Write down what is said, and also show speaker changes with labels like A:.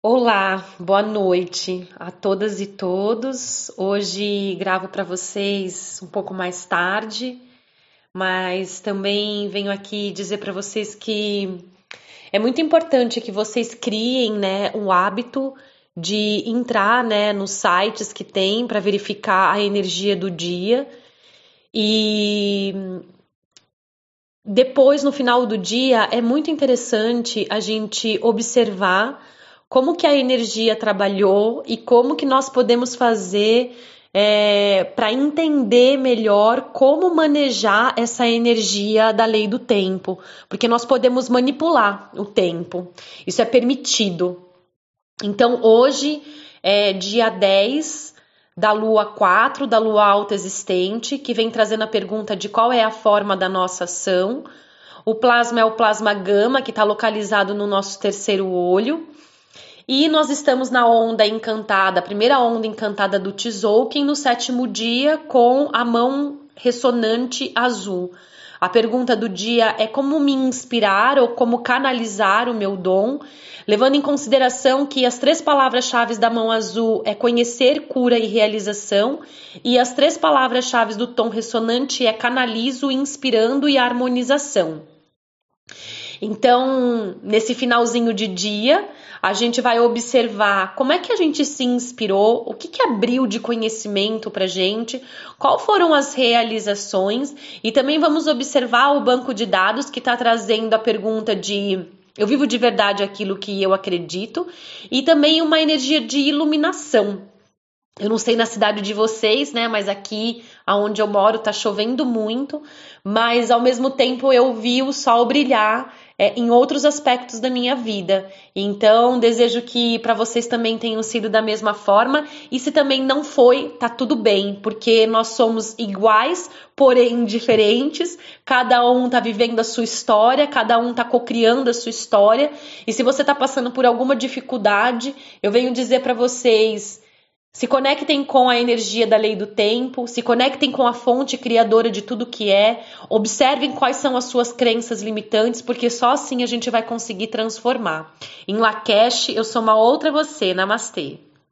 A: Olá, boa noite a todas e todos. Hoje gravo para vocês um pouco mais tarde, mas também venho aqui dizer para vocês que é muito importante que vocês criem, né, um hábito de entrar, né, nos sites que tem para verificar a energia do dia e depois no final do dia é muito interessante a gente observar como que a energia trabalhou e como que nós podemos fazer é, para entender melhor como manejar essa energia da lei do tempo, porque nós podemos manipular o tempo, isso é permitido. Então, hoje é dia 10 da lua 4, da lua alta existente, que vem trazendo a pergunta de qual é a forma da nossa ação. O plasma é o plasma gama, que está localizado no nosso terceiro olho. E nós estamos na onda encantada, a primeira onda encantada do Tzolk'in no sétimo dia com a mão ressonante azul. A pergunta do dia é como me inspirar ou como canalizar o meu dom, levando em consideração que as três palavras-chave da mão azul é conhecer, cura e realização, e as três palavras-chave do tom ressonante é canalizo, inspirando e harmonização. Então, nesse finalzinho de dia, a gente vai observar como é que a gente se inspirou, o que, que abriu de conhecimento para gente, qual foram as realizações e também vamos observar o banco de dados que está trazendo a pergunta de eu vivo de verdade aquilo que eu acredito e também uma energia de iluminação. Eu não sei na cidade de vocês, né? Mas aqui aonde eu moro tá chovendo muito, mas ao mesmo tempo eu vi o sol brilhar é, em outros aspectos da minha vida. Então, desejo que para vocês também tenham sido da mesma forma. E se também não foi, tá tudo bem, porque nós somos iguais, porém diferentes. Cada um tá vivendo a sua história, cada um tá cocriando a sua história. E se você tá passando por alguma dificuldade, eu venho dizer para vocês se conectem com a energia da lei do tempo, se conectem com a fonte criadora de tudo que é, observem quais são as suas crenças limitantes, porque só assim a gente vai conseguir transformar. Em Lakesh, eu sou uma outra você. Namastê.